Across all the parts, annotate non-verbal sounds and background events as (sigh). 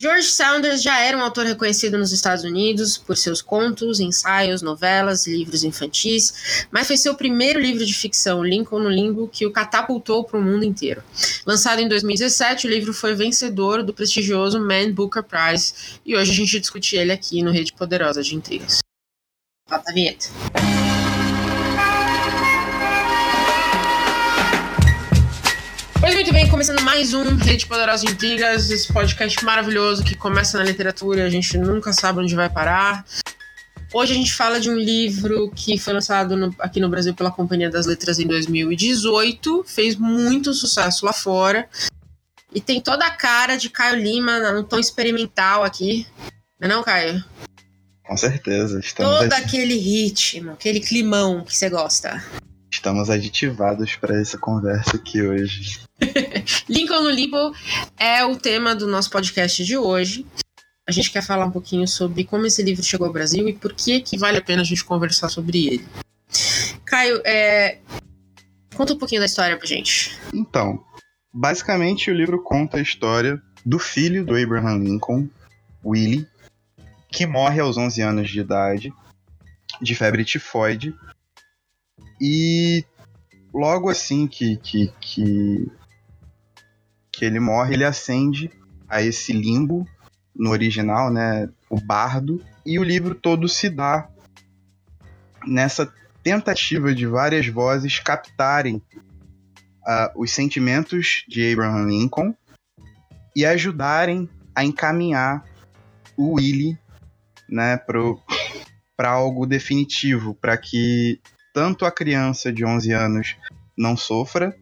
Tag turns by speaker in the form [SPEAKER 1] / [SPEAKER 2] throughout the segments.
[SPEAKER 1] George Saunders já era um autor reconhecido nos Estados Unidos por seus contos, ensaios, novelas, livros infantis, mas foi seu primeiro livro de ficção, Lincoln no Limbo, que o catapultou para o mundo inteiro. Lançado em 2017, o livro foi vencedor do prestigioso Man Booker Prize e hoje a gente discute ele aqui no Rede Poderosa de Intrigas. Bota a vinheta. Começando mais um Rede Poderosa de Intrigas, esse podcast maravilhoso que começa na literatura e a gente nunca sabe onde vai parar. Hoje a gente fala de um livro que foi lançado no, aqui no Brasil pela Companhia das Letras em 2018, fez muito sucesso lá fora e tem toda a cara de Caio Lima, num tom experimental aqui. Não é não, Caio?
[SPEAKER 2] Com certeza. Estamos
[SPEAKER 1] Todo aquele ritmo, aquele climão que você gosta.
[SPEAKER 2] Estamos aditivados para essa conversa aqui hoje. (laughs)
[SPEAKER 1] Lincoln no Limbo é o tema do nosso podcast de hoje. A gente quer falar um pouquinho sobre como esse livro chegou ao Brasil e por que, que vale a pena a gente conversar sobre ele. Caio, é... conta um pouquinho da história pra gente.
[SPEAKER 2] Então, basicamente o livro conta a história do filho do Abraham Lincoln, Willie, que morre aos 11 anos de idade de febre tifoide. E logo assim que, que, que, que ele morre, ele ascende a esse limbo no original, né, o bardo, e o livro todo se dá nessa tentativa de várias vozes captarem uh, os sentimentos de Abraham Lincoln e ajudarem a encaminhar o Willie né, para algo definitivo, para que tanto a criança de 11 anos não sofra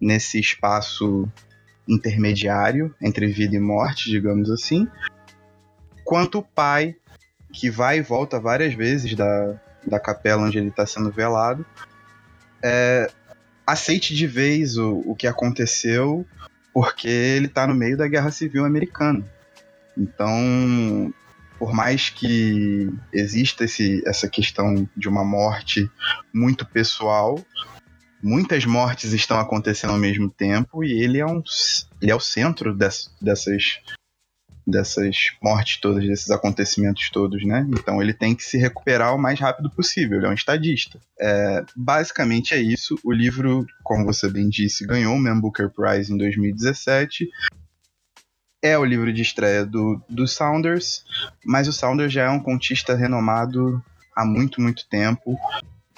[SPEAKER 2] nesse espaço intermediário entre vida e morte, digamos assim, quanto o pai, que vai e volta várias vezes da, da capela onde ele está sendo velado, é, aceite de vez o, o que aconteceu, porque ele está no meio da Guerra Civil Americana. Então, por mais que exista esse, essa questão de uma morte muito pessoal, muitas mortes estão acontecendo ao mesmo tempo e ele é, um, ele é o centro dessas, dessas mortes todas, desses acontecimentos todos, né? Então ele tem que se recuperar o mais rápido possível, ele é um estadista. É, basicamente é isso. O livro, como você bem disse, ganhou o Man Booker Prize em 2017 é o livro de estreia do, do Saunders, mas o Saunders já é um contista renomado há muito, muito tempo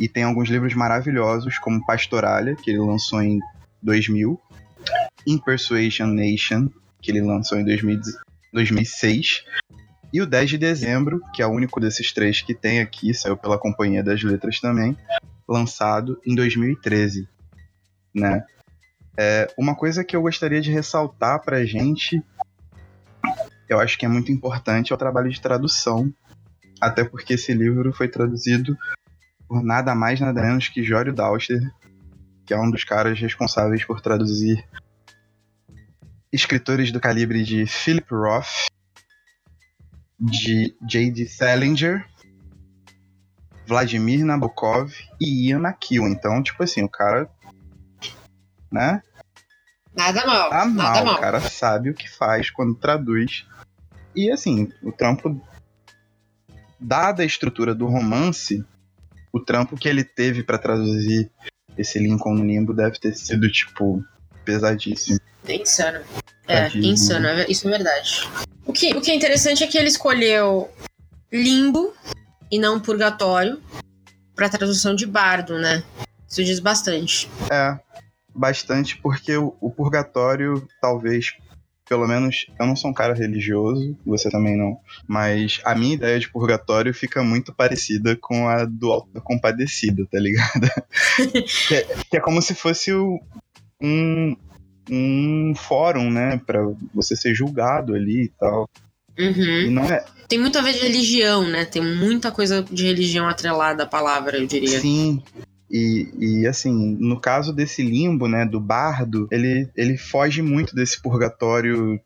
[SPEAKER 2] e tem alguns livros maravilhosos, como Pastoralha, que ele lançou em 2000, In Persuasion Nation, que ele lançou em 2000, 2006, e o 10 de dezembro, que é o único desses três que tem aqui, saiu pela Companhia das Letras também, lançado em 2013, né? É, uma coisa que eu gostaria de ressaltar pra gente eu acho que é muito importante é o trabalho de tradução, até porque esse livro foi traduzido por nada mais nada menos que Jório Dauster, que é um dos caras responsáveis por traduzir escritores do calibre de Philip Roth, de J.D. Salinger, Vladimir Nabokov e Ian McEwan. Então, tipo assim, o cara, né?
[SPEAKER 1] Nada mal.
[SPEAKER 2] Tá
[SPEAKER 1] mal. Nada
[SPEAKER 2] mal. O cara sabe o que faz quando traduz e assim, o trampo, dada a estrutura do romance, o trampo que ele teve para traduzir esse Lincoln no Limbo deve ter sido, tipo, pesadíssimo.
[SPEAKER 1] É insano. É, insano, é isso é verdade. O que, o que é interessante é que ele escolheu Limbo e não Purgatório para tradução de Bardo, né? Isso diz bastante.
[SPEAKER 2] É, bastante, porque o, o Purgatório, talvez pelo menos eu não sou um cara religioso, você também não, mas a minha ideia de purgatório fica muito parecida com a do Alto da Compadecida, tá ligado? (laughs) que, é, que, é, como se fosse o, um, um fórum, né, para você ser julgado ali e tal.
[SPEAKER 1] Uhum.
[SPEAKER 2] Não é...
[SPEAKER 1] Tem muito a ver de religião, né? Tem muita coisa de religião atrelada à palavra, eu diria.
[SPEAKER 2] Sim, e, e, assim, no caso desse limbo, né, do bardo, ele, ele foge muito desse purgatório,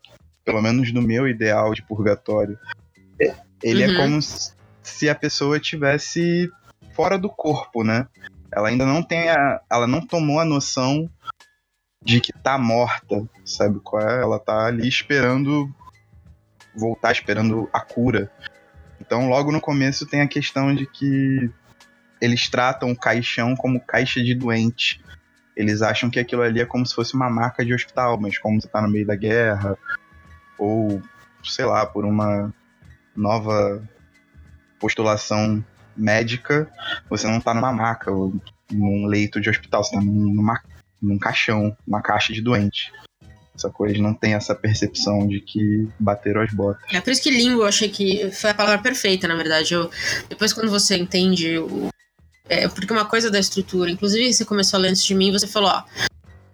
[SPEAKER 2] pelo menos no meu ideal de purgatório. Ele é uhum. é como se a pessoa tivesse fora do corpo, né? Ela ainda não tem a, ela não tomou a noção de que tá morta, sabe qual é? Ela tá ali esperando voltar esperando a cura. Então, logo no começo tem a questão de que eles tratam o caixão como caixa de doente. Eles acham que aquilo ali é como se fosse uma marca de hospital, mas como você tá no meio da guerra, ou sei lá, por uma nova postulação médica, você não tá numa maca ou num leito de hospital, você tá numa, num caixão, uma caixa de doente. Essa coisa não tem essa percepção de que bateram as botas.
[SPEAKER 1] É por isso que limbo eu achei que foi a palavra perfeita, na verdade. Eu, depois, quando você entende o. É, porque uma coisa da estrutura, inclusive você começou a ler antes de mim, você falou, ó.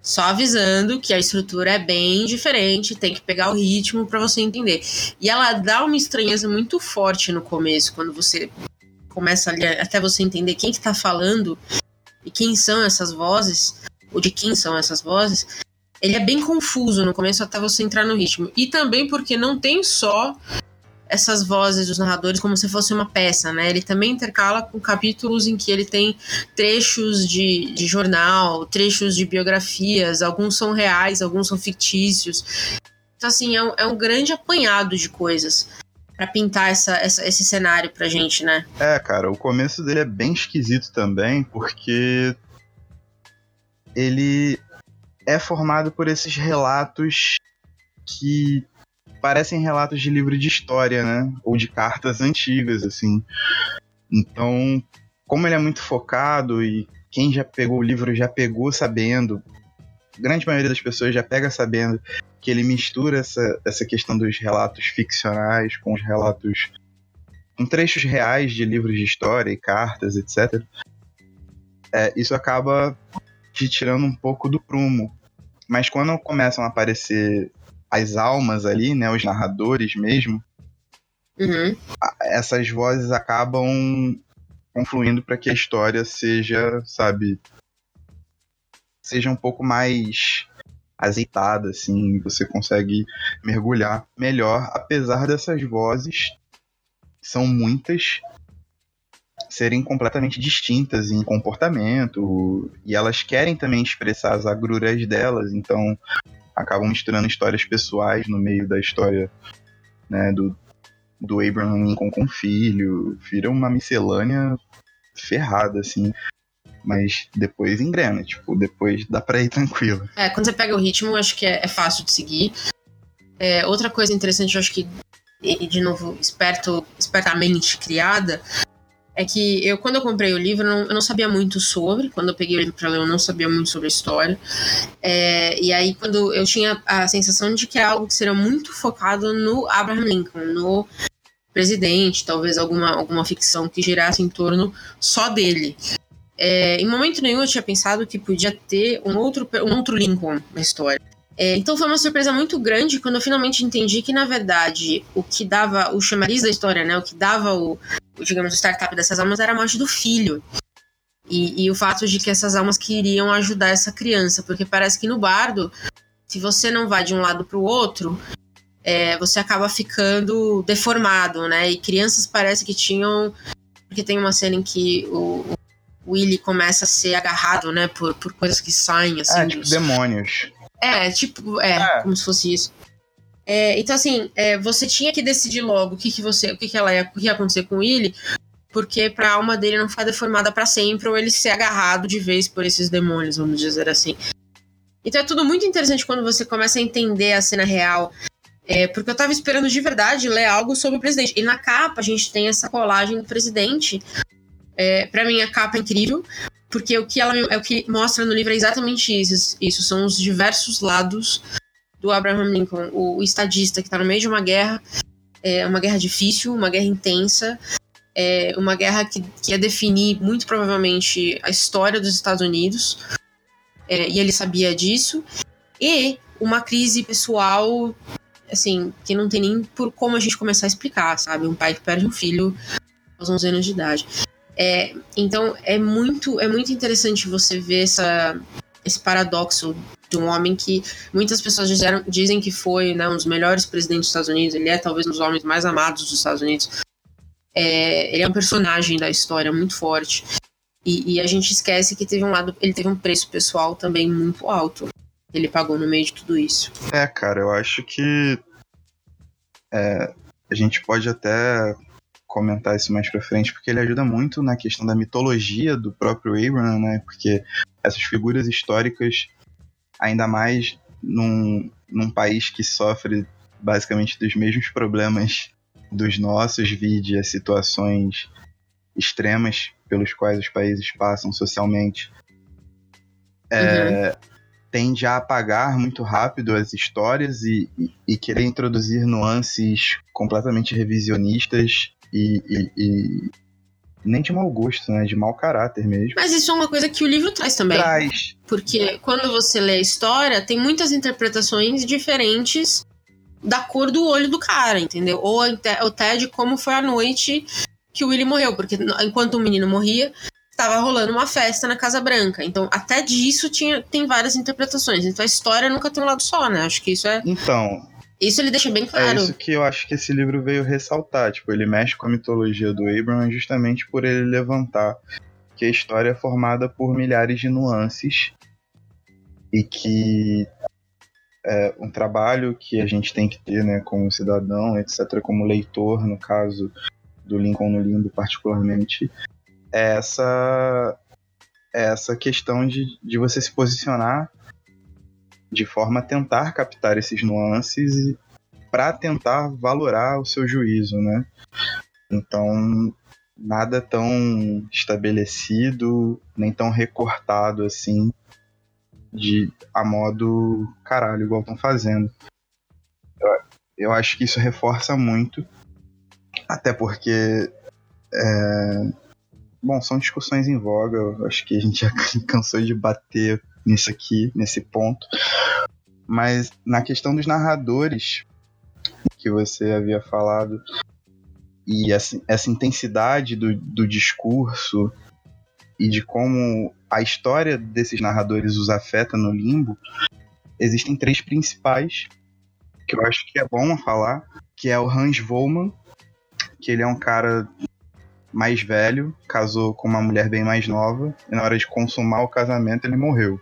[SPEAKER 1] Só avisando que a estrutura é bem diferente, tem que pegar o ritmo para você entender. E ela dá uma estranheza muito forte no começo, quando você começa a ler, até você entender quem que tá falando e quem são essas vozes, ou de quem são essas vozes, ele é bem confuso no começo até você entrar no ritmo. E também porque não tem só essas vozes dos narradores como se fosse uma peça, né? Ele também intercala com capítulos em que ele tem trechos de, de jornal, trechos de biografias, alguns são reais, alguns são fictícios. Então, assim, é um, é um grande apanhado de coisas para pintar essa, essa, esse cenário pra gente, né?
[SPEAKER 2] É, cara, o começo dele é bem esquisito também, porque ele é formado por esses relatos que parecem relatos de livro de história, né? Ou de cartas antigas, assim. Então, como ele é muito focado e quem já pegou o livro já pegou sabendo, a grande maioria das pessoas já pega sabendo que ele mistura essa, essa questão dos relatos ficcionais com os relatos com trechos reais de livros de história e cartas, etc. É, isso acaba te tirando um pouco do prumo. Mas quando começam a aparecer as almas ali, né, os narradores mesmo,
[SPEAKER 1] uhum.
[SPEAKER 2] essas vozes acabam confluindo para que a história seja, sabe, seja um pouco mais azeitada, assim, você consegue mergulhar melhor, apesar dessas vozes, são muitas, serem completamente distintas em comportamento e elas querem também expressar as agruras delas, então acabam misturando histórias pessoais no meio da história né, do, do Abraham Lincoln com o filho, vira uma miscelânea ferrada, assim. Mas depois engrena, tipo, depois dá pra ir tranquilo.
[SPEAKER 1] É, quando você pega o ritmo, acho que é, é fácil de seguir. É, outra coisa interessante, eu acho que, de novo, esperto, espertamente criada, é que eu, quando eu comprei o livro, não, eu não, sabia muito sobre. Quando eu peguei o livro para ler, eu não sabia muito sobre a história. É, e aí, quando eu tinha a sensação de que era algo que seria muito focado no Abraham Lincoln, no presidente, talvez alguma, alguma ficção que girasse em torno só dele. É, em momento nenhum eu tinha pensado que podia ter um outro, um outro Lincoln na história. É, então foi uma surpresa muito grande quando eu finalmente entendi que, na verdade, o que dava o chamariz da história, né? O que dava o, o digamos, o startup dessas almas era a morte do filho. E, e, o fato de que essas almas queriam ajudar essa criança, porque parece que no bardo, se você não vai de um lado para o outro, é, você acaba ficando deformado, né? E crianças parece que tinham. Porque tem uma cena em que o, o Willy começa a ser agarrado, né, por, por coisas que saem, assim.
[SPEAKER 2] É, tipo dos... demônios.
[SPEAKER 1] É, tipo, é, é. como se fosse isso. É, então, assim, é, você tinha que decidir logo o que, que você, o que, que ela ia, o que ia acontecer com ele, porque pra alma dele não ficar deformada para sempre, ou ele ser agarrado de vez por esses demônios, vamos dizer assim. Então é tudo muito interessante quando você começa a entender a cena real. É, porque eu tava esperando de verdade ler algo sobre o presidente. E na capa a gente tem essa colagem do presidente. É, para mim a capa é incrível, porque o que ela é o que mostra no livro é exatamente isso. Isso são os diversos lados do Abraham Lincoln, o, estadista que está no meio de uma guerra, é uma guerra difícil, uma guerra intensa, é uma guerra que, que ia definir muito provavelmente a história dos Estados Unidos, é, e ele sabia disso, e uma crise pessoal, assim, que não tem nem por como a gente começar a explicar, sabe? Um pai que perde um filho aos 11 anos de idade. É, então é muito, é muito interessante você ver essa, esse paradoxo de um homem que muitas pessoas disseram, dizem que foi né, um dos melhores presidentes dos Estados Unidos, ele é talvez um dos homens mais amados dos Estados Unidos. É, ele é um personagem da história muito forte. E, e, a gente esquece que teve um lado, ele teve um preço pessoal também muito alto. Ele pagou no meio de tudo isso.
[SPEAKER 2] É, cara, eu acho que É, a gente pode até comentar isso mais pra frente, porque ele ajuda muito na questão da mitologia do próprio Abraham, né? Porque essas figuras históricas, ainda mais num, num país que sofre basicamente dos mesmos problemas dos nossos, vide as situações extremas pelos quais os países passam socialmente, é, uhum. tende a apagar muito rápido as histórias e, e, e querer introduzir nuances completamente revisionistas e, e, e, nem de mau gosto, né? De mau caráter mesmo.
[SPEAKER 1] Mas isso é uma coisa que o livro traz também.
[SPEAKER 2] Traz.
[SPEAKER 1] Porque quando você lê a história, tem muitas interpretações diferentes da cor do olho do cara, entendeu? Ou até de como foi a noite que o Willie morreu. Porque enquanto o menino morria, estava rolando uma festa na Casa Branca. Então, até disso tinha, tem várias interpretações. Então, a história nunca tem um lado só, né? Acho que isso é.
[SPEAKER 2] Então,
[SPEAKER 1] isso ele deixa bem claro.
[SPEAKER 2] É isso que eu acho que esse livro veio ressaltar. Tipo, ele mexe com a mitologia do Abraham justamente por ele levantar que a história é formada por milhares de nuances e que é um trabalho que a gente tem que ter, né, como cidadão, etc., como leitor, no caso do Lincoln no Limbo particularmente, é essa, é essa questão de, de você se posicionar de forma a tentar captar esses nuances para tentar valorar o seu juízo, né? Então, nada tão estabelecido, nem tão recortado assim, de a modo caralho, igual estão fazendo. Eu, eu, acho que isso reforça muito, até porque. É, bom, são discussões em voga, eu acho que a gente (laughs) já cansou de bater nisso aqui, nesse ponto. Mas na questão dos narradores, que você havia falado, e essa, essa intensidade do, do discurso e de como a história desses narradores os afeta no limbo, existem três principais que eu acho que é bom falar, que é o Hans Volman, que ele é um cara mais velho, casou com uma mulher bem mais nova, e na hora de consumar o casamento ele morreu.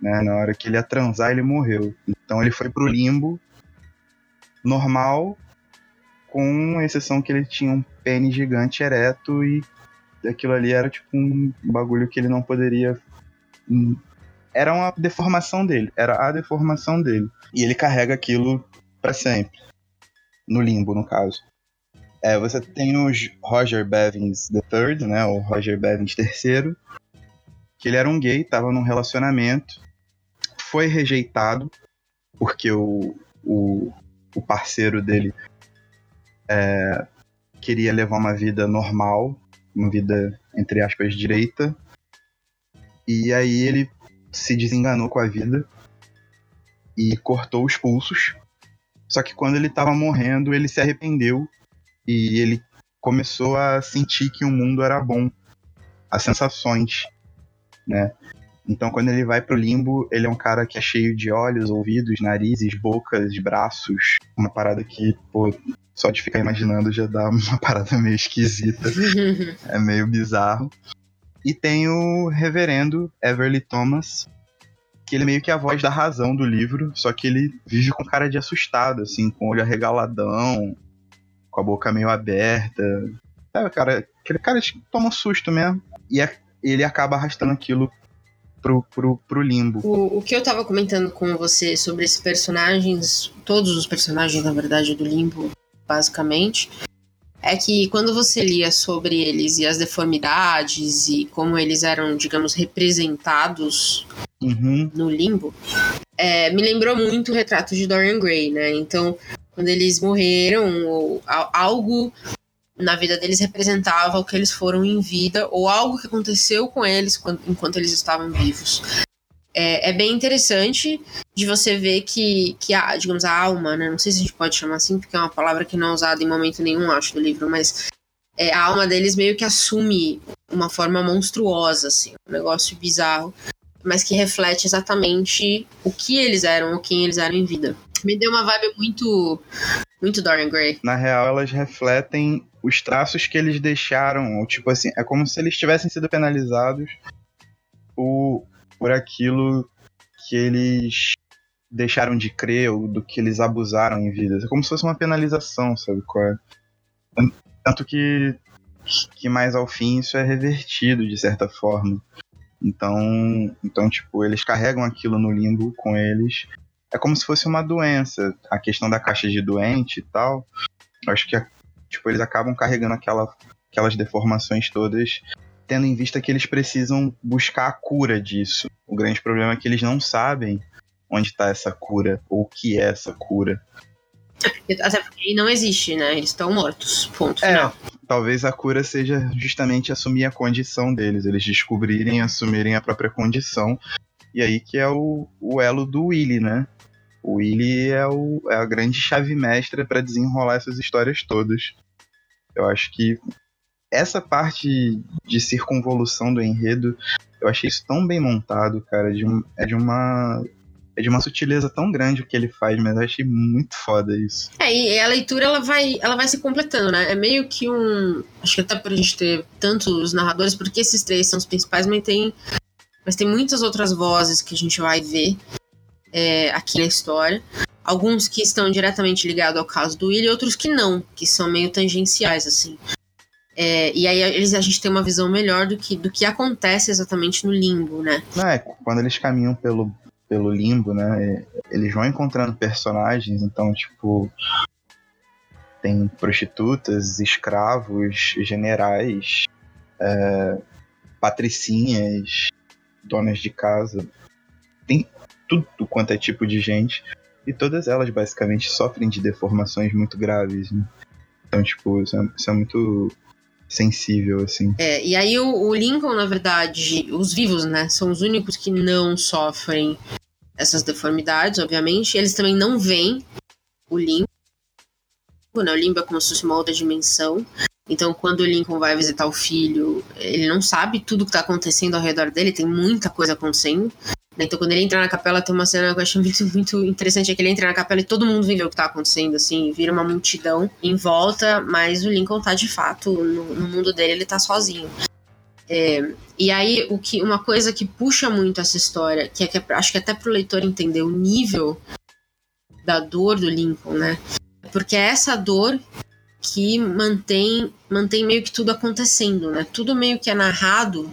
[SPEAKER 2] Né? Na hora que ele ia transar, ele morreu. Então ele foi pro limbo normal, com exceção que ele tinha um pênis gigante ereto e aquilo ali era tipo um bagulho que ele não poderia. Hum, era uma deformação dele, era a deformação dele. E ele carrega aquilo para sempre. No limbo, no caso. É, você tem o Roger Bevins III, né? O Roger Bevins III, que ele era um gay, tava num relacionamento foi rejeitado porque o, o, o parceiro dele é, queria levar uma vida normal, uma vida, entre aspas, direita. E aí ele se desenganou com a vida e cortou os pulsos. Só que quando ele estava morrendo, ele se arrependeu e ele começou a sentir que o mundo era bom, as sensações, né? Então, quando ele vai pro limbo, ele é um cara que é cheio de olhos, ouvidos, narizes, bocas, braços. Uma parada que, pô, só de ficar imaginando já dá uma (laughs) parada meio esquisita. (laughs) é meio bizarro. E tem o reverendo Everly Thomas, que ele é meio que a voz da razão do livro, só que ele vive com cara de assustado, assim, com o olho arregaladão, com a boca meio aberta. Sabe, cara, aquele cara que toma um susto mesmo. E é, ele acaba arrastando aquilo pro, pro, pro limbo.
[SPEAKER 1] O, o que eu tava comentando com você sobre esses personagens, todos os personagens, na verdade, do limbo, basicamente, é que quando você lia sobre eles e as deformidades e como eles eram, digamos, representados
[SPEAKER 2] uhum.
[SPEAKER 1] no limbo, é, me lembrou muito o retrato de Dorian Gray, né? Então, quando eles morreram, ou algo na vida deles representava o que eles foram em vida ou algo que aconteceu com eles quando, enquanto eles estavam vivos. É, é, bem interessante de você ver que, que a, digamos, a alma, né? Não sei se a gente pode chamar assim, porque é uma palavra que não é usada em momento nenhum, acho, do livro, mas é, a alma deles meio que assume uma forma monstruosa, assim, um negócio bizarro, mas que reflete exatamente o que eles eram, ou quem eles eram em vida. Me deu uma vibe muito, muito Dorian Gray.
[SPEAKER 2] Na real, elas refletem os traços que eles deixaram, tipo assim, é como se eles tivessem sido penalizados por, por aquilo que eles deixaram de crer ou do que eles abusaram em vida. É como se fosse uma penalização, sabe qual é? Tanto que, que mais ao fim isso é revertido de certa forma. Então, então, tipo, eles carregam aquilo no limbo com eles. É como se fosse uma doença. A questão da caixa de doente e tal. Acho que tipo, eles acabam carregando aquela, aquelas deformações todas, tendo em vista que eles precisam buscar a cura disso. O grande problema é que eles não sabem onde está essa cura, ou o que é essa cura.
[SPEAKER 1] Até porque não existe, né? Eles estão mortos. Ponto
[SPEAKER 2] é,
[SPEAKER 1] final.
[SPEAKER 2] Talvez a cura seja justamente assumir a condição deles, eles descobrirem, assumirem a própria condição. E aí que é o, o elo do Willy, né? O Willy é, o, é a grande chave mestra para desenrolar essas histórias todas. Eu acho que essa parte de circunvolução do enredo, eu achei isso tão bem montado, cara. De um, é de uma é de uma sutileza tão grande o que ele faz, mas eu achei muito foda isso.
[SPEAKER 1] É, e a leitura ela vai, ela vai se completando, né? É meio que um. Acho que até por a gente ter tantos narradores, porque esses três são os principais, mas tem, mas tem muitas outras vozes que a gente vai ver é, aqui na história. Alguns que estão diretamente ligados ao caso do Will e outros que não, que são meio tangenciais, assim. É, e aí eles, a gente tem uma visão melhor do que, do que acontece exatamente no limbo, né?
[SPEAKER 2] Não, é, quando eles caminham pelo, pelo limbo, né? Eles vão encontrando personagens, então, tipo. Tem prostitutas, escravos, generais, é, patricinhas, donas de casa. Tudo quanto é tipo de gente. E todas elas basicamente sofrem de deformações muito graves. Né? Então, tipo, isso é, isso é muito sensível, assim.
[SPEAKER 1] É, e aí o, o, Lincoln, na verdade, os vivos, né, são os únicos que não sofrem essas deformidades, obviamente. Eles também não veem o limbo, né, o limbo é como se fosse uma outra dimensão. Então, quando o Lincoln vai visitar o filho, ele não sabe tudo que está acontecendo ao redor dele, tem muita coisa acontecendo. Então, quando ele entra na capela, tem uma cena que eu acho muito, muito interessante: é que ele entra na capela e todo mundo vê o que tá acontecendo, assim, vira uma multidão em volta, mas o Lincoln tá de fato no, no mundo dele, ele tá sozinho. É, e aí, o que, uma coisa que puxa muito essa história, que é que é, acho que até pro leitor entender o nível da dor do Lincoln, né? Porque é essa dor que mantém, mantém meio que tudo acontecendo, né? Tudo meio que é narrado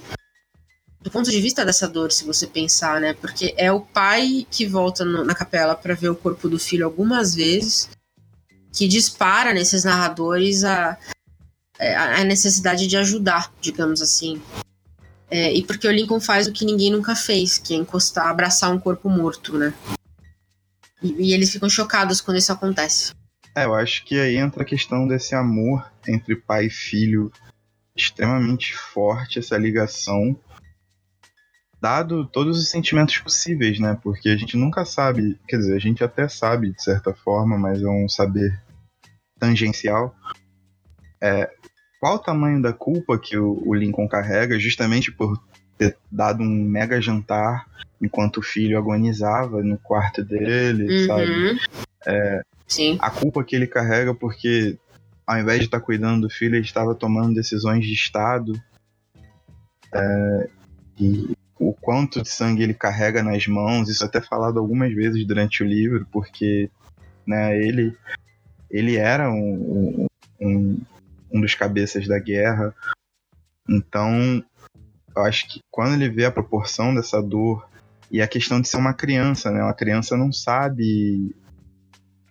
[SPEAKER 1] do ponto de vista dessa dor, se você pensar, né? Porque é o pai que volta no, na capela para ver o corpo do filho algumas vezes, que dispara nesses narradores a, é, a necessidade de ajudar, digamos assim. É, e porque o Lincoln faz o que ninguém nunca fez, que é encostar, abraçar um corpo morto, né? E, e eles ficam chocados quando isso acontece.
[SPEAKER 2] É, eu acho que aí entra a questão desse amor entre pai e filho extremamente forte, essa ligação dado todos os sentimentos possíveis, né? Porque a gente nunca sabe, quer dizer, a gente até sabe de certa forma, mas é um saber tangencial. É, qual o tamanho da culpa que o, o Lincoln carrega, justamente por ter dado um mega jantar enquanto o filho agonizava no quarto dele, uhum. sabe? É,
[SPEAKER 1] Sim.
[SPEAKER 2] A culpa que ele carrega porque, ao invés de estar cuidando do filho, ele estava tomando decisões de Estado. É, e o quanto de sangue ele carrega nas mãos, isso até falado algumas vezes durante o livro, porque né, ele, ele era um, um, um dos cabeças da guerra. Então, eu acho que quando ele vê a proporção dessa dor e a questão de ser uma criança, né? Uma criança não sabe.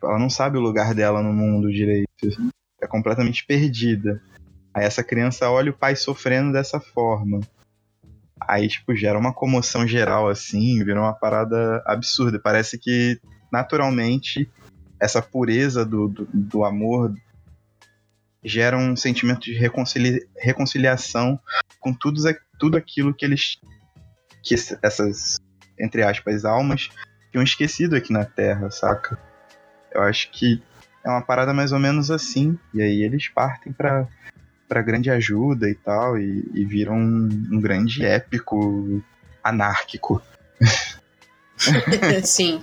[SPEAKER 2] Ela não sabe o lugar dela no mundo direito. É completamente perdida. Aí essa criança olha o pai sofrendo dessa forma. Aí, tipo, gera uma comoção geral, assim, vira uma parada absurda. Parece que, naturalmente, essa pureza do, do, do amor gera um sentimento de reconcilia reconciliação com tudo, tudo aquilo que eles. que essas, entre aspas, almas tinham esquecido aqui na Terra, saca? Eu acho que é uma parada mais ou menos assim. E aí eles partem para para grande ajuda e tal, e, e viram um, um grande épico anárquico. (laughs)
[SPEAKER 1] Sim.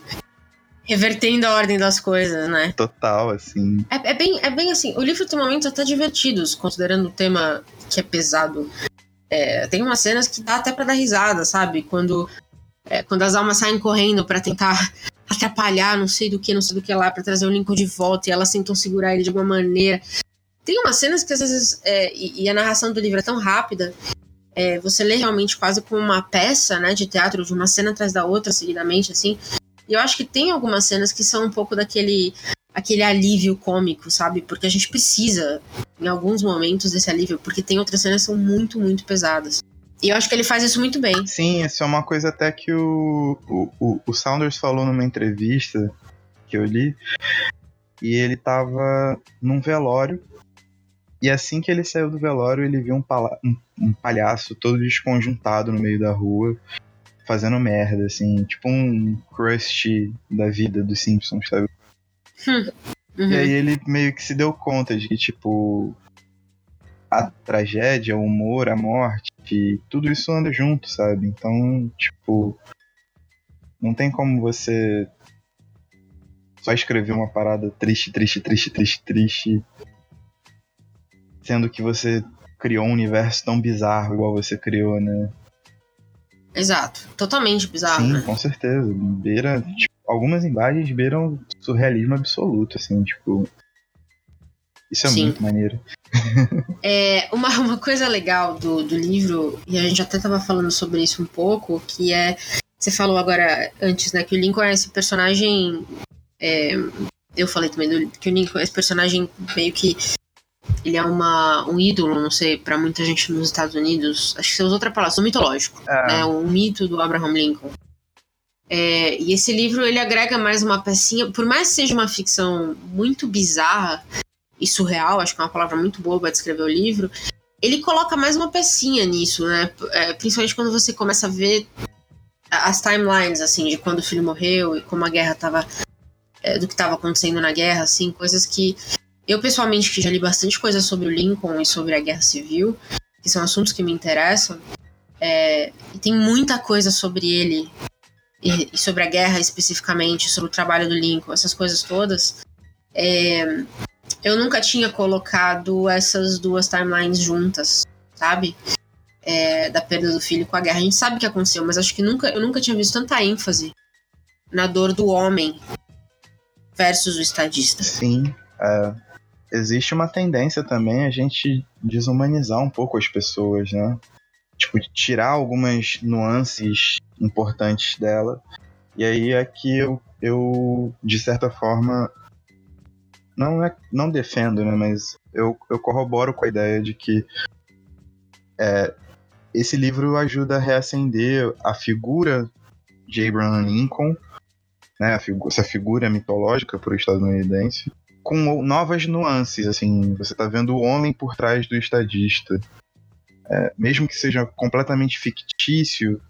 [SPEAKER 1] Revertendo a ordem das coisas, né?
[SPEAKER 2] Total, assim.
[SPEAKER 1] É, é, bem, é bem assim. O livro tem momentos até divertidos, considerando o tema que é pesado. É, tem umas cenas que dá até para dar risada, sabe? Quando, é, quando as almas saem correndo para tentar atrapalhar, não sei do que, não sei do que lá, para trazer o Lincoln de volta, e elas tentam segurar ele de alguma maneira. Tem umas cenas que às vezes. É, e, e, a narração do livro é tão rápida. É, você lê realmente quase como uma peça né, de teatro, de uma cena atrás da outra, seguidamente, assim. E eu acho que tem algumas cenas que são um pouco daquele aquele alívio cômico, sabe? Porque a gente precisa, em alguns momentos, desse alívio, porque tem outras cenas que são muito, muito pesadas. E eu acho que ele faz isso muito bem.
[SPEAKER 2] Sim, isso é uma coisa até que o, o, o Saunders falou numa entrevista que eu li. E ele tava num velório. E assim que ele saiu do velório, ele viu um, um, um palhaço todo desconjuntado no meio da rua, fazendo merda, assim, tipo um Krusty da vida dos Simpsons, sabe? Hum. Uhum. E aí ele meio que se deu conta de que, tipo, a tragédia, o humor, a morte, tudo isso anda junto, sabe? Então, tipo, não tem como você só escrever uma parada triste, triste, triste, triste, triste, sendo que você criou um universo tão bizarro igual você criou, né?
[SPEAKER 1] Exato, totalmente bizarro.
[SPEAKER 2] Sim,
[SPEAKER 1] né?
[SPEAKER 2] com certeza. Beira, tipo, algumas imagens beiram surrealismo absoluto, assim, tipo. Isso é Sim. muito maneiro. (laughs)
[SPEAKER 1] é, uma, uma coisa legal do, do livro, e a gente até tava falando sobre isso um pouco, que é. Você falou agora antes, né, que o Lincoln é esse personagem. É, eu falei também do, que o Lincoln é esse personagem meio que. Ele é uma, um ídolo, não sei, para muita gente nos Estados Unidos. Acho que você usa outra palavra, um mitológico. É. Né, um mito do Abraham Lincoln. É, e esse livro ele agrega mais uma pecinha, por mais que seja uma ficção muito bizarra e surreal, acho que é uma palavra muito boa para descrever o livro, ele coloca mais uma pecinha nisso, né? É, principalmente quando você começa a ver as timelines, assim, de quando o filho morreu e como a guerra tava. É, do que estava acontecendo na guerra, assim, coisas que eu pessoalmente que já li bastante coisa sobre o Lincoln e sobre a guerra civil, que são assuntos que me interessam, é, e tem muita coisa sobre ele e, e, sobre a guerra especificamente, sobre o trabalho do Lincoln, essas coisas todas, é, eu nunca tinha colocado essas duas timelines juntas, sabe? É, da perda do filho com a guerra. A gente sabe o que aconteceu, mas acho que nunca, eu nunca tinha visto tanta ênfase na dor do homem versus o estadista.
[SPEAKER 2] Sim. É, existe uma tendência também a gente desumanizar um pouco as pessoas, né? tipo, tirar algumas nuances importantes dela. E aí aqui eu, eu de certa forma, não, é, não defendo, né, mas eu, eu corroboro com a ideia de que é, esse livro ajuda a reacender a figura de Abraham Lincoln, né, essa figura mitológica para o estadunidense, com novas nuances, assim, você está vendo o homem por trás do estadista, é, mesmo que seja completamente fictício,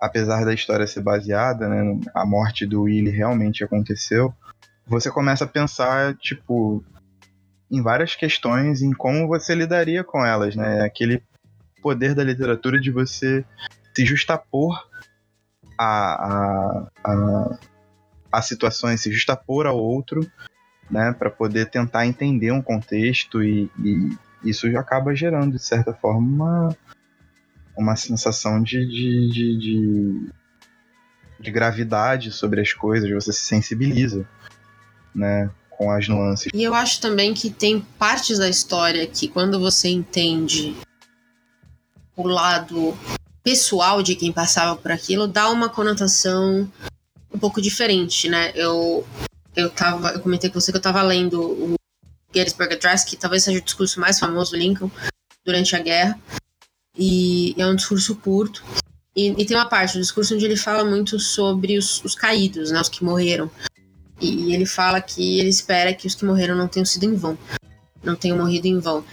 [SPEAKER 2] apesar da história ser baseada, né, a morte do Willie realmente aconteceu, você começa a pensar, tipo, em várias questões, em como você lidaria com elas, né? Aquele poder da literatura de você se justapor a, a, a, a situações, se justapor ao outro, né? Para poder tentar entender um contexto e, e isso já acaba gerando, de certa forma, uma, uma sensação de, de, de, de, de gravidade sobre as coisas, você se sensibiliza, né? Com as nuances.
[SPEAKER 1] E eu acho também que tem partes da história que, quando você entende o lado pessoal de quem passava por aquilo, dá uma conotação um pouco diferente, né? Eu, eu, tava, eu comentei com você que eu tava lendo o Gettysburg Address, que talvez seja o discurso mais famoso do Lincoln durante a guerra. E é um discurso curto. E, e tem uma parte do discurso onde ele fala muito sobre os, os caídos, né, os que morreram. E, e ele fala que ele espera que os que morreram não tenham sido em vão. Não tenham morrido em vão.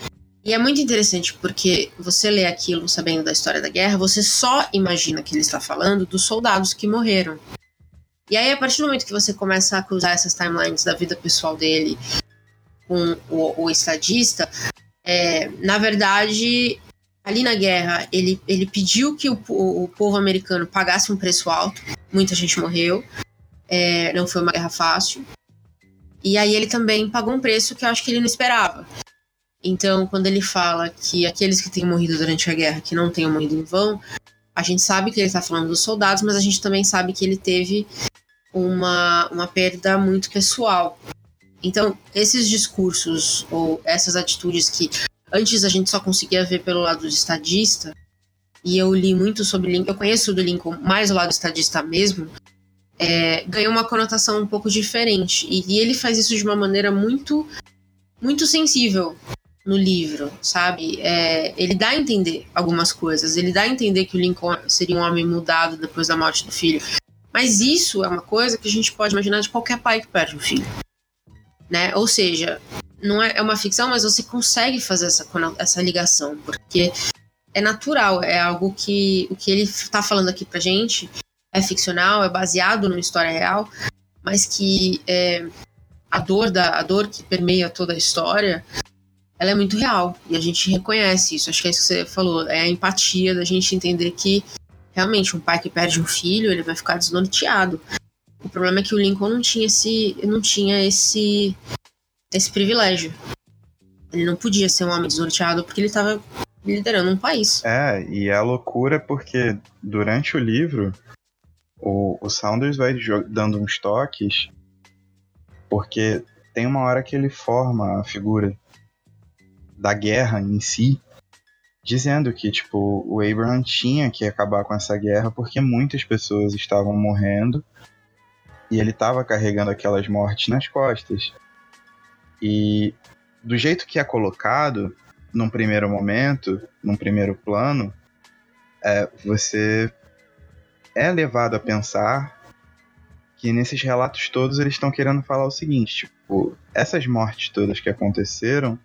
[SPEAKER 1] E é muito interessante porque você lê aquilo sabendo da história da guerra, você só imagina que ele está falando dos soldados que morreram. E aí, a partir do momento que você começa a cruzar essas timelines da vida pessoal dele, com o, o estadista, é, na verdade, ali na guerra, ele, ele pediu que o, o, povo americano pagasse um preço alto, muita gente morreu, é, não foi uma guerra fácil. E aí ele também pagou um preço que eu acho que ele não esperava. Então, quando ele fala que aqueles que têm morrido durante a guerra, que não tenham morrido em vão, a gente sabe que ele está falando dos soldados, mas a gente também sabe que ele teve uma, uma perda muito pessoal. Então, esses discursos ou essas atitudes que antes a gente só conseguia ver pelo lado do estadista, e eu li muito sobre Lincoln, eu conheço do Lincoln mais o lado estadista mesmo, é, ganhou uma conotação um pouco diferente. E, e, ele faz isso de uma maneira muito, muito sensível no livro, sabe? É, ele dá a entender algumas coisas. Ele dá a entender que o Lincoln seria um homem mudado depois da morte do filho. Mas isso é uma coisa que a gente pode imaginar de qualquer pai que perde um filho. Né? Ou seja, não é, é uma ficção, mas você consegue fazer essa, essa ligação, porque é natural, é algo que o que ele está falando aqui pra gente é ficcional, é baseado numa história real, mas que é, a dor da a dor que permeia toda a história, ela é muito real e a gente reconhece isso. Acho que é isso que você falou, é a empatia da gente entender que realmente um pai que perde um filho, ele vai ficar desnorteado. O problema é que o Lincoln não tinha esse não tinha esse esse privilégio. Ele não podia ser um homem desnorteado porque ele estava liderando um país.
[SPEAKER 2] É, e é a loucura porque durante o livro o, o Saunders vai dando uns toques porque tem uma hora que ele forma a figura da guerra em si, dizendo que tipo o Abraham tinha que acabar com essa guerra porque muitas pessoas estavam morrendo e ele estava carregando aquelas mortes nas costas. E do jeito que é colocado, num primeiro momento, num primeiro plano, é, você é levado a pensar que nesses relatos todos eles estão querendo falar o seguinte, tipo, essas mortes todas que aconteceram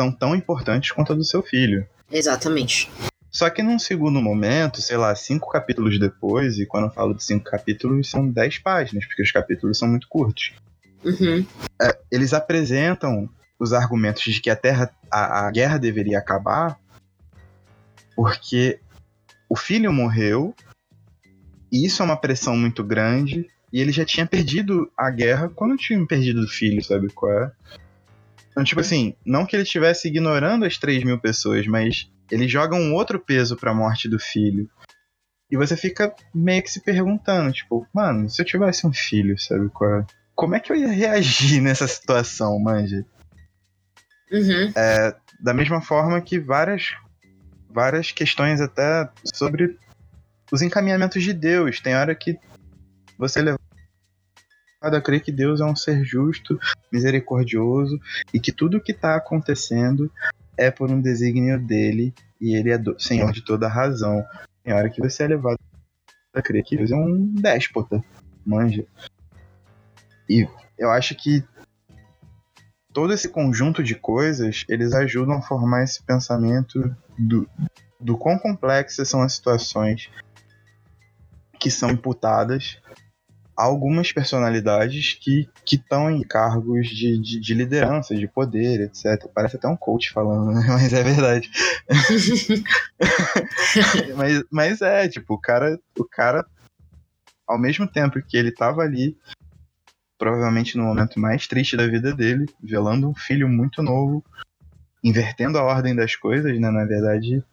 [SPEAKER 2] são tão importantes quanto a do seu filho.
[SPEAKER 1] Exatamente.
[SPEAKER 2] Só que num segundo momento, sei lá, cinco capítulos depois, e quando eu falo de cinco capítulos, são dez páginas, porque os capítulos são muito curtos.
[SPEAKER 1] Uhum.
[SPEAKER 2] É, eles apresentam os argumentos de que a Terra, a, a guerra deveria acabar, porque o filho morreu e isso é uma pressão muito grande. E ele já tinha perdido a guerra quando tinha perdido o filho, sabe qual é? Então, tipo assim, não que ele estivesse ignorando as 3 mil pessoas, mas ele joga um outro peso pra morte do filho. E você fica meio que se perguntando, tipo, mano, se eu tivesse um filho, sabe qual é? Como é que eu ia reagir (laughs) nessa situação, manja?
[SPEAKER 1] Uhum.
[SPEAKER 2] É, da mesma forma que várias, várias questões até sobre os encaminhamentos de Deus. Tem hora que você é levado a crer que Deus é um ser justo, misericordioso e que tudo que está acontecendo é por um desígnio dele e ele é do, senhor de toda a razão. Tem hora que você é levado a crer que Deus é um déspota, manja. E eu acho que todo esse conjunto de coisas, eles ajudam a formar esse pensamento do, do quão complexas são as situações que são imputadas algumas personalidades que estão em cargos de, de, de, liderança, de poder, etc. Parece até um coach falando, né? (laughs) mas é verdade. (laughs) mas, mas é, tipo, o cara, o cara, ao mesmo tempo que ele tava ali, provavelmente no momento mais triste da vida dele, velando um filho muito novo, invertendo a ordem das coisas, né? Na verdade,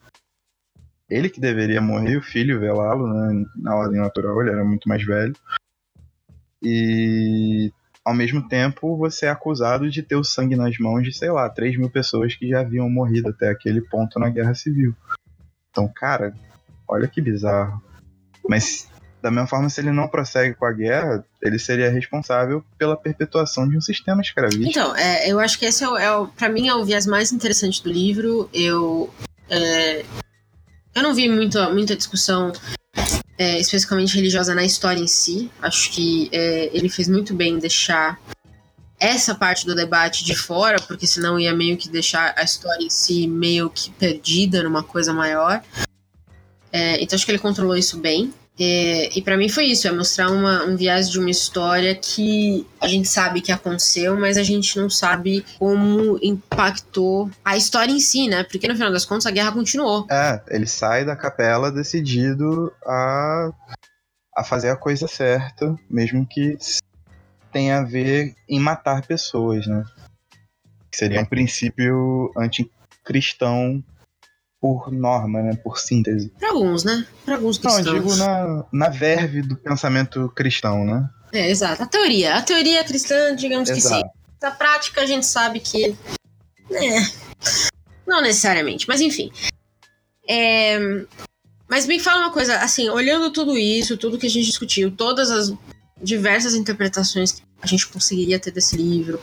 [SPEAKER 2] ele que deveria morrer, o filho velá-lo né, na ordem natural, ele era muito mais velho. E ao mesmo tempo você é acusado de ter o sangue nas mãos de, sei lá, 3 mil pessoas que já haviam morrido até aquele ponto na guerra civil. Então, cara, olha que bizarro. Mas da mesma forma, se ele não prossegue com a guerra, ele seria responsável pela perpetuação de um sistema escravista.
[SPEAKER 1] Então, é, eu acho que esse é, o, é o para mim é o viés mais interessante do livro. Eu é, eu não vi muita, muita discussão é, especificamente religiosa na história em si. Acho que é, ele fez muito bem em deixar essa parte do debate de fora, porque senão ia meio que deixar a história em si meio que perdida numa coisa maior. É, então acho que ele controlou isso bem. É, e para mim foi isso, é mostrar uma, um viés de uma história que a gente sabe que aconteceu, mas a gente não sabe como impactou a história em si, né? Porque no final das contas a guerra continuou.
[SPEAKER 2] É, ele sai da capela decidido a, a fazer a coisa certa, mesmo que tenha a ver em matar pessoas, né? Seria um princípio anticristão por norma, né? Por síntese.
[SPEAKER 1] Para alguns, né? Para alguns cristãos.
[SPEAKER 2] Não, eu digo na, na verve do pensamento cristão, né?
[SPEAKER 1] É, exato. A teoria. A teoria cristã, digamos exato. que sim. Na prática, a gente sabe que. É, não necessariamente, mas enfim. É, mas me fala uma coisa, assim, olhando tudo isso, tudo que a gente discutiu, todas as diversas interpretações que a gente conseguiria ter desse livro,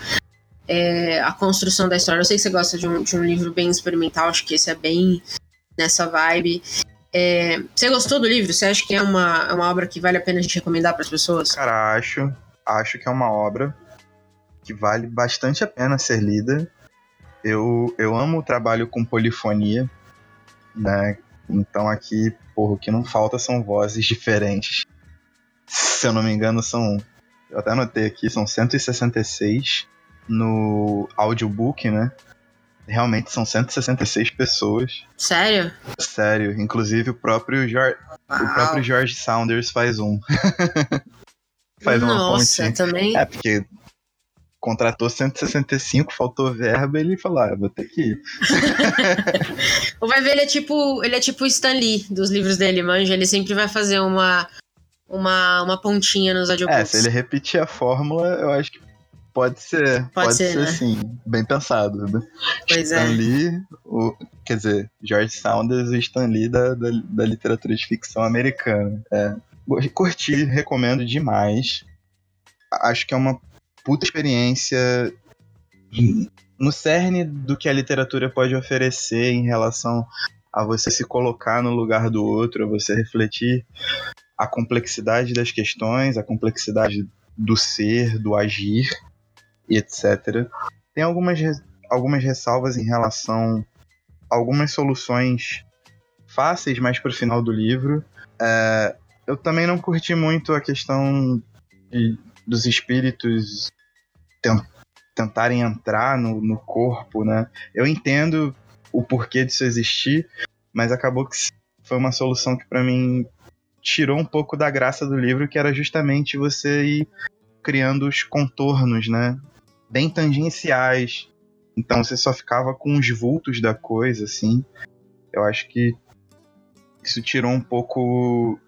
[SPEAKER 1] é, a construção da história. Eu sei que você gosta de um, de um livro bem experimental, acho que esse é bem nessa vibe. É, você gostou do livro? Você acha que é uma, é uma obra que vale a pena a gente recomendar para as pessoas?
[SPEAKER 2] Cara, acho. Acho que é uma obra que vale bastante a pena ser lida. Eu, eu amo o trabalho com polifonia, né? Então aqui, porra, o que não falta são vozes (laughs) diferentes. Se eu não me engano, são. Eu até anotei aqui, são 166 no audiobook, né? Realmente são 166 pessoas.
[SPEAKER 1] Sério?
[SPEAKER 2] Sério. Inclusive o próprio, George, o próprio George Saunders faz um. (laughs)
[SPEAKER 1] faz Nossa, uma pontinha. também.
[SPEAKER 2] É, porque contratou 165, faltou verba, ele falou, ah, vou ter que ir.
[SPEAKER 1] o Vai ver, ele é tipo, ele é tipo o Stan Lee dos livros dele, manja, ele sempre vai fazer uma uma, uma pontinha nos audiobooks.
[SPEAKER 2] É, se ele repetir a fórmula, eu acho que pode ser, pode, pode ser, ser né? sim, bem pensado, né?
[SPEAKER 1] Pois
[SPEAKER 2] Stan
[SPEAKER 1] é.
[SPEAKER 2] Lee, o, quer dizer, George Saunders e Stan Lee da, da, da literatura de ficção americana. É, curti, recomendo demais. Acho que é uma puta experiência no cerne do que a literatura pode oferecer em relação a você se colocar no lugar do outro, a você refletir a complexidade das questões, a complexidade do ser, do agir e etc. Tem algumas, algumas ressalvas em relação a algumas soluções fáceis mais pro final do livro. É, eu também não curti muito a questão de, dos espíritos tentarem entrar no, no corpo, né? Eu entendo o porquê disso existir, mas acabou que foi uma solução que para mim tirou um pouco da graça do livro, que era justamente você ir criando os contornos, né? Bem tangenciais. Então você só ficava com os vultos da coisa, assim. Eu acho que isso tirou um pouco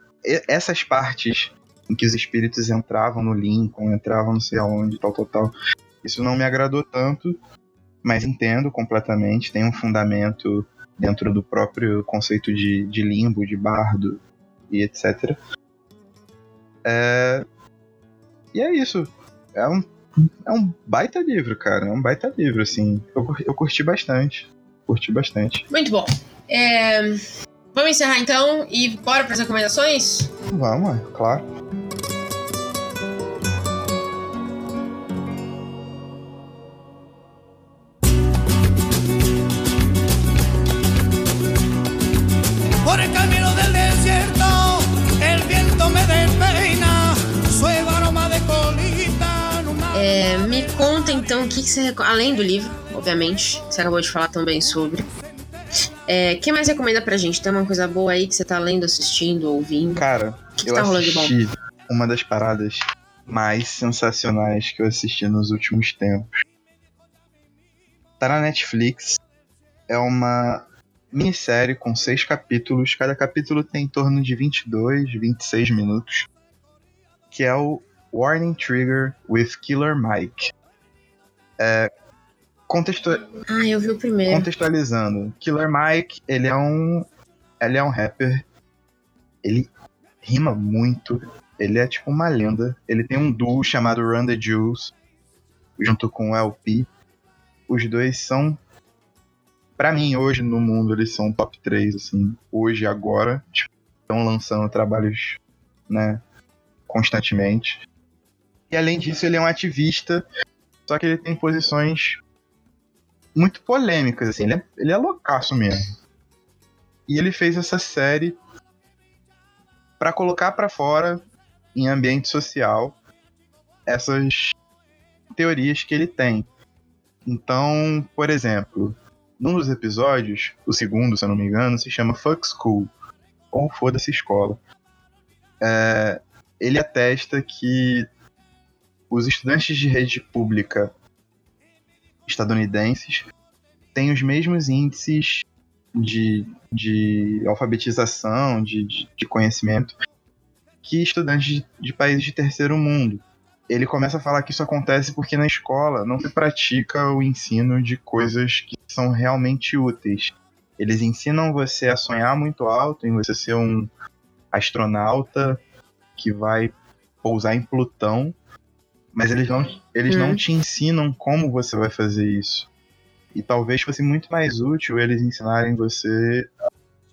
[SPEAKER 2] essas partes em que os espíritos entravam no Lincoln, entravam não sei aonde, tal, tal, tal. Isso não me agradou tanto, mas entendo completamente, tem um fundamento dentro do próprio conceito de, de limbo, de bardo e etc. É... E é isso. É um, é um baita livro, cara. É um baita livro, assim. Eu, eu curti bastante. Curti bastante.
[SPEAKER 1] Muito bom. É... Vamos encerrar então e bora para as recomendações?
[SPEAKER 2] Vamos, claro.
[SPEAKER 1] Que, você Além do livro, obviamente, que você acabou de falar também sobre. É, que mais recomenda pra gente? Tem uma coisa boa aí que você tá lendo, assistindo, ouvindo?
[SPEAKER 2] Cara,
[SPEAKER 1] que que
[SPEAKER 2] eu
[SPEAKER 1] tá
[SPEAKER 2] assisti uma das paradas mais sensacionais que eu assisti nos últimos tempos. Tá na Netflix. É uma minissérie com seis capítulos. Cada capítulo tem em torno de 22, 26 minutos. Que é o Warning Trigger with Killer Mike. É.
[SPEAKER 1] Ah, eu vi o primeiro.
[SPEAKER 2] Contextualizando, Killer Mike, ele é um. Ele é um rapper. Ele rima muito. Ele é tipo uma lenda. Ele tem um duo chamado Run the Jewels, junto com o LP. Os dois são. Pra mim, hoje no mundo, eles são top 3, assim. Hoje, agora. Tipo, estão lançando trabalhos, né? Constantemente. E além disso, ele é um ativista só que ele tem posições muito polêmicas, assim. Ele é, ele é loucaço mesmo. E ele fez essa série para colocar para fora, em ambiente social, essas teorias que ele tem. Então, por exemplo, num dos episódios, o segundo, se eu não me engano, se chama Fuck School, ou Foda-se Escola. É, ele atesta que os estudantes de rede pública estadunidenses têm os mesmos índices de, de alfabetização, de, de, de conhecimento, que estudantes de, de países de terceiro mundo. Ele começa a falar que isso acontece porque na escola não se pratica o ensino de coisas que são realmente úteis. Eles ensinam você a sonhar muito alto, em você ser um astronauta que vai pousar em Plutão, mas eles não, eles hum. não te ensinam como você vai fazer isso. E talvez fosse muito mais útil eles ensinarem você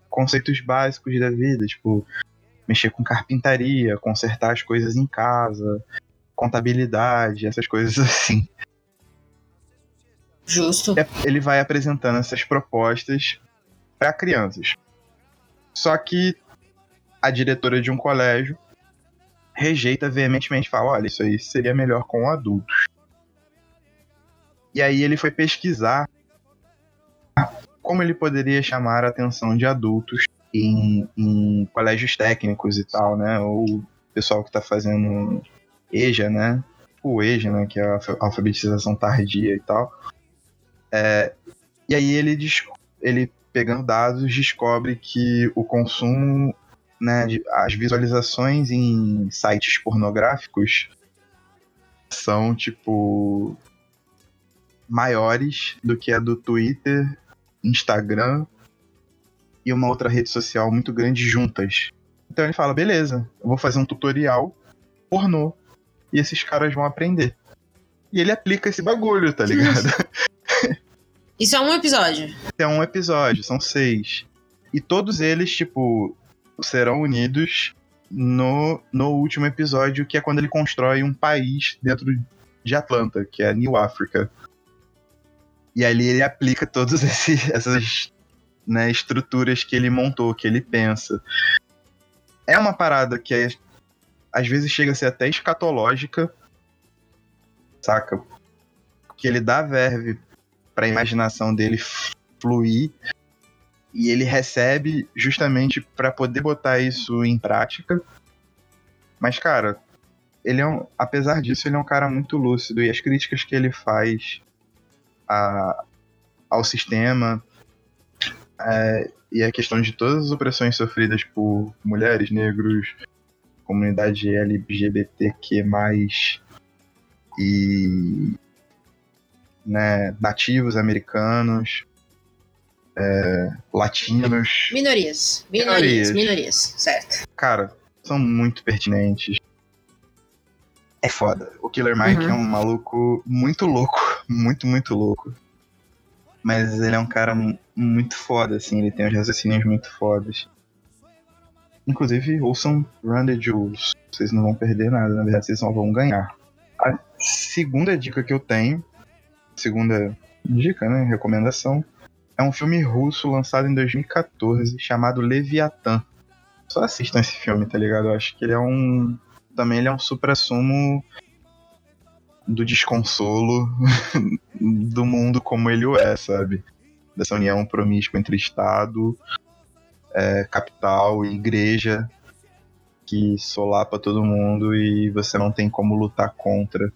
[SPEAKER 2] conceitos básicos da vida, tipo mexer com carpintaria, consertar as coisas em casa, contabilidade, essas coisas (laughs) assim.
[SPEAKER 1] Justo.
[SPEAKER 2] É, ele vai apresentando essas propostas para crianças. Só que a diretora de um colégio rejeita veementemente, fala: olha, isso aí seria melhor com adultos. E aí ele foi pesquisar como ele poderia chamar a atenção de adultos em, em colégios técnicos e tal, né? Ou pessoal que está fazendo EJA, né? O EJA, né? Que é a alfabetização tardia e tal. É, e aí ele, ele, pegando dados, descobre que o consumo, né? As visualizações em sites pornográficos são, tipo, maiores do que a do Twitter, Instagram e uma outra rede social muito grande juntas. Então ele fala: beleza, eu vou fazer um tutorial pornô e esses caras vão aprender. E ele aplica esse bagulho, tá ligado? (laughs)
[SPEAKER 1] Isso é um episódio.
[SPEAKER 2] É um episódio, são seis. E todos eles, tipo, serão unidos no, no último episódio, que é quando ele constrói um país dentro de Atlanta, que é New Africa. E ali ele aplica todas (laughs) essas né, estruturas que ele montou, que ele pensa. É uma parada que é, às vezes chega a ser até escatológica, saca? Que ele dá verve para a imaginação dele fluir e ele recebe justamente para poder botar isso em prática. Mas cara, ele é um, apesar disso, ele é um cara muito lúcido e as críticas que ele faz a, ao sistema é, e a questão de todas as opressões sofridas por mulheres, negros, comunidade LGBTQ+, e né, nativos americanos, é, latinos.
[SPEAKER 1] Minorias. Minorias. Minorias, certo.
[SPEAKER 2] Cara, são muito pertinentes. É foda. O Killer Mike uhum. é um maluco muito louco. (laughs) Muito, muito louco. Mas ele é um cara muito foda, assim. Ele tem uns raciocínios muito fodas. Inclusive, ouçam Run the Jewels. Vocês não vão perder nada, na verdade, vocês só vão ganhar. A segunda dica que eu tenho, segunda dica, né, recomendação, é um filme russo lançado em 2014 chamado Leviatã. Só assistam esse filme, tá ligado? Eu acho que ele é um também ele é um supra-sumo do desconsolo (laughs) do mundo como ele o é, sabe? Dessa união promíscua entre Estado, é, capital e igreja que solapa todo mundo e você não tem como lutar contra.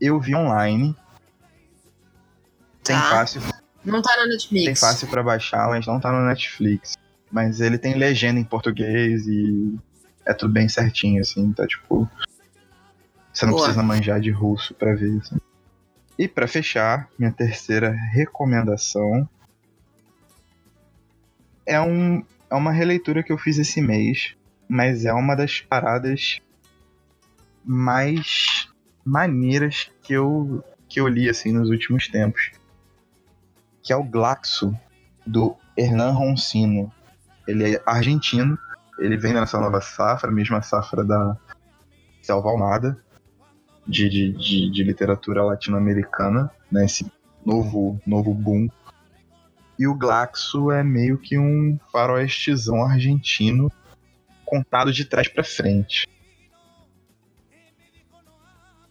[SPEAKER 2] Eu vi online. Tem tá. fácil.
[SPEAKER 1] Não tá na Netflix.
[SPEAKER 2] Tem fácil para baixar, mas não tá no Netflix. Mas ele tem legenda em português e é tudo bem certinho, assim, tá tipo. Você não Boa. precisa manjar de russo pra ver, assim. E para fechar, minha terceira recomendação é, um, é uma releitura que eu fiz esse mês, mas é uma das paradas mais maneiras que eu, que eu li assim nos últimos tempos. Que é o Glaxo, do Hernan Roncino. Ele é argentino, ele vem nessa nova safra, mesma safra da Selva Almada, de, de, de, de literatura latino-americana, né? Esse novo, novo boom. E o Glaxo é meio que um faroestezão argentino contado de trás para frente.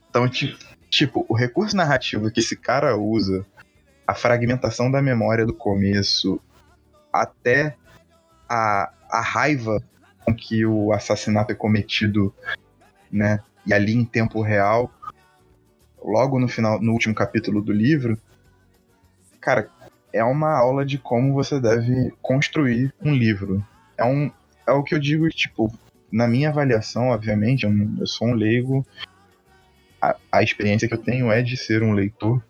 [SPEAKER 2] Então, tipo, o recurso narrativo que esse cara usa, a fragmentação da memória do começo, até a, a raiva com que o assassinato é cometido, né? E ali em tempo real, logo no final, no último capítulo do livro, cara, é uma aula de como você deve construir um livro. É, um, é o que eu digo, tipo, na minha avaliação, obviamente, eu, eu sou um leigo, a, a experiência que eu tenho é de ser um leitor,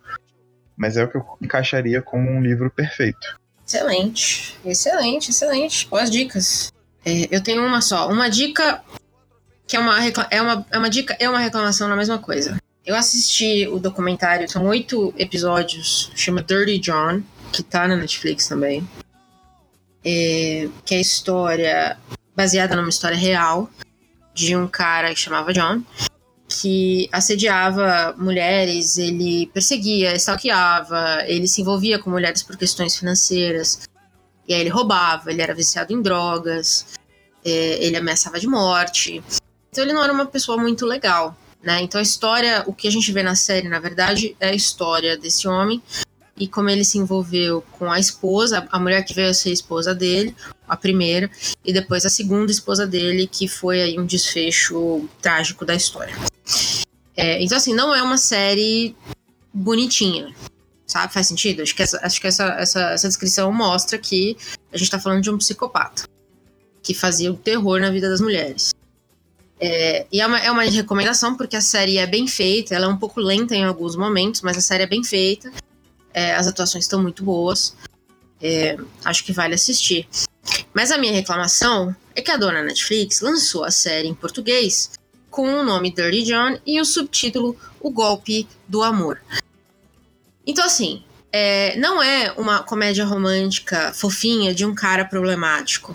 [SPEAKER 2] mas é o que eu encaixaria como um livro perfeito.
[SPEAKER 1] Excelente, excelente, excelente. Boas dicas. É, eu tenho uma só. Uma dica que é uma, é, uma, é uma dica é uma reclamação na mesma coisa. Eu assisti o documentário, são oito episódios, chama Dirty John, que tá na Netflix também. É, que é história baseada numa história real de um cara que chamava John, que assediava mulheres, ele perseguia, stalkeava, ele se envolvia com mulheres por questões financeiras, e aí ele roubava, ele era viciado em drogas, é, ele ameaçava de morte. Então ele não era uma pessoa muito legal, né? Então a história, o que a gente vê na série, na verdade, é a história desse homem e como ele se envolveu com a esposa, a mulher que veio a ser esposa dele, a primeira, e depois a segunda esposa dele, que foi aí um desfecho trágico da história. É, então, assim, não é uma série bonitinha, sabe? Faz sentido? Acho que, essa, acho que essa, essa, essa descrição mostra que a gente tá falando de um psicopata que fazia o terror na vida das mulheres. É, e é uma, é uma recomendação porque a série é bem feita, ela é um pouco lenta em alguns momentos, mas a série é bem feita. É, as atuações estão muito boas. É, acho que vale assistir. Mas a minha reclamação é que a dona Netflix lançou a série em português com o nome Dirty John e o subtítulo O Golpe do Amor. Então, assim, é, não é uma comédia romântica fofinha de um cara problemático.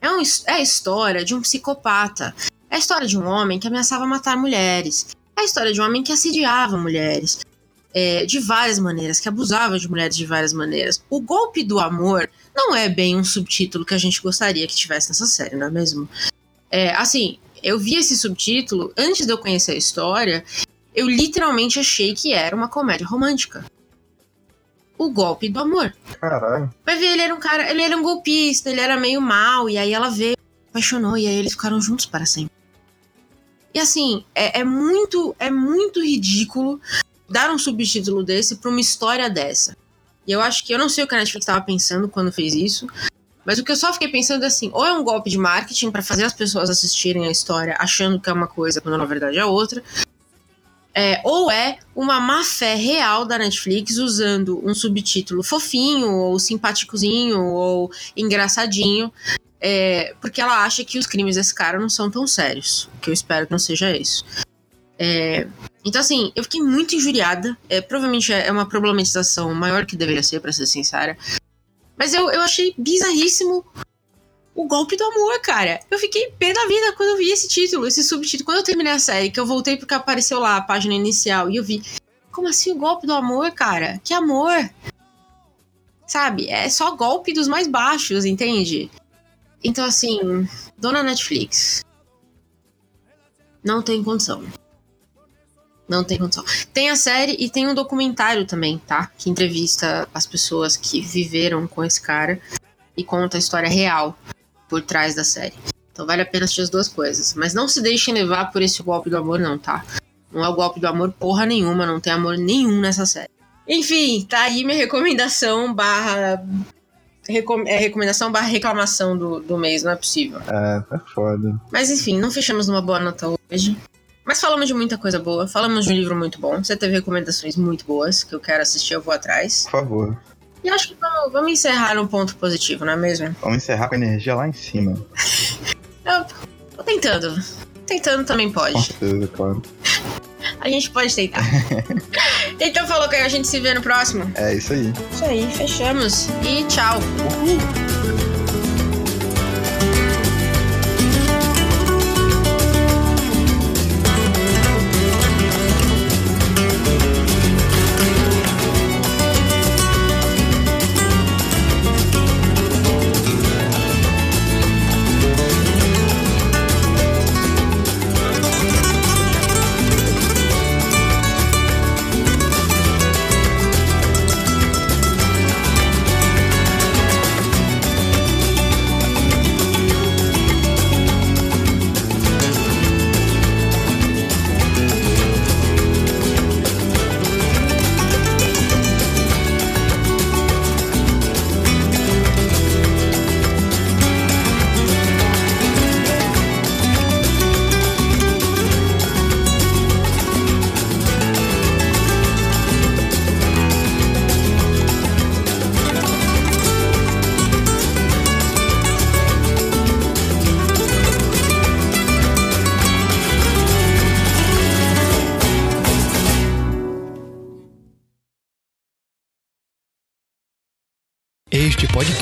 [SPEAKER 1] É, um, é a história de um psicopata é a história de um homem que ameaçava matar mulheres. É a história de um homem que assediava mulheres. É, de várias maneiras, que abusava de mulheres de várias maneiras. O golpe do amor não é bem um subtítulo que a gente gostaria que tivesse nessa série, não é mesmo? É, assim, eu vi esse subtítulo antes de eu conhecer a história, eu literalmente achei que era uma comédia romântica. O golpe do amor.
[SPEAKER 2] Caralho.
[SPEAKER 1] Vai ver, ele era um cara, ele era um golpista, ele era meio mal, e aí ela veio, apaixonou, e aí eles ficaram juntos para sempre. E assim, é, é muito, é muito ridículo dar um subtítulo desse para uma história dessa. E eu acho que eu não sei o que a Netflix estava pensando quando fez isso, mas o que eu só fiquei pensando é assim, ou é um golpe de marketing para fazer as pessoas assistirem a história achando que é uma coisa quando na verdade é outra, é, ou é uma má fé real da Netflix usando um subtítulo fofinho, ou simpáticozinho, ou engraçadinho, é, porque ela acha que os crimes desse cara não são tão sérios. Que eu espero que não seja isso. É, então, assim, eu fiquei muito injuriada. É, provavelmente é uma problematização maior que deveria ser, para ser sincera. Mas eu, eu achei bizarríssimo o golpe do amor, cara. Eu fiquei pé da vida quando eu vi esse título, esse subtítulo. Quando eu terminei a série, que eu voltei porque apareceu lá a página inicial e eu vi. Como assim o golpe do amor, cara? Que amor! Sabe? É só golpe dos mais baixos, entende? Então, assim, dona Netflix. Não tem condição. Não tem condição. Tem a série e tem um documentário também, tá? Que entrevista as pessoas que viveram com esse cara e conta a história real por trás da série. Então vale a pena assistir as duas coisas. Mas não se deixem levar por esse golpe do amor, não, tá? Não é o golpe do amor porra nenhuma, não tem amor nenhum nessa série. Enfim, tá aí minha recomendação barra recom é recomendação barra reclamação do, do mês, não é possível.
[SPEAKER 2] É, tá foda.
[SPEAKER 1] Mas enfim, não fechamos numa boa nota hoje. Mas falamos de muita coisa boa, falamos de um livro muito bom. Você teve recomendações muito boas que eu quero assistir, eu vou atrás.
[SPEAKER 2] Por favor.
[SPEAKER 1] E acho que vamos, vamos encerrar num ponto positivo, não é mesmo?
[SPEAKER 2] Vamos encerrar com a energia lá em cima. (laughs)
[SPEAKER 1] eu tô tentando. Tentando também pode. Com
[SPEAKER 2] certeza, claro.
[SPEAKER 1] A gente pode tentar. (laughs) então falou que a gente se vê no próximo.
[SPEAKER 2] É isso aí.
[SPEAKER 1] Isso aí, fechamos. E tchau. Uhul.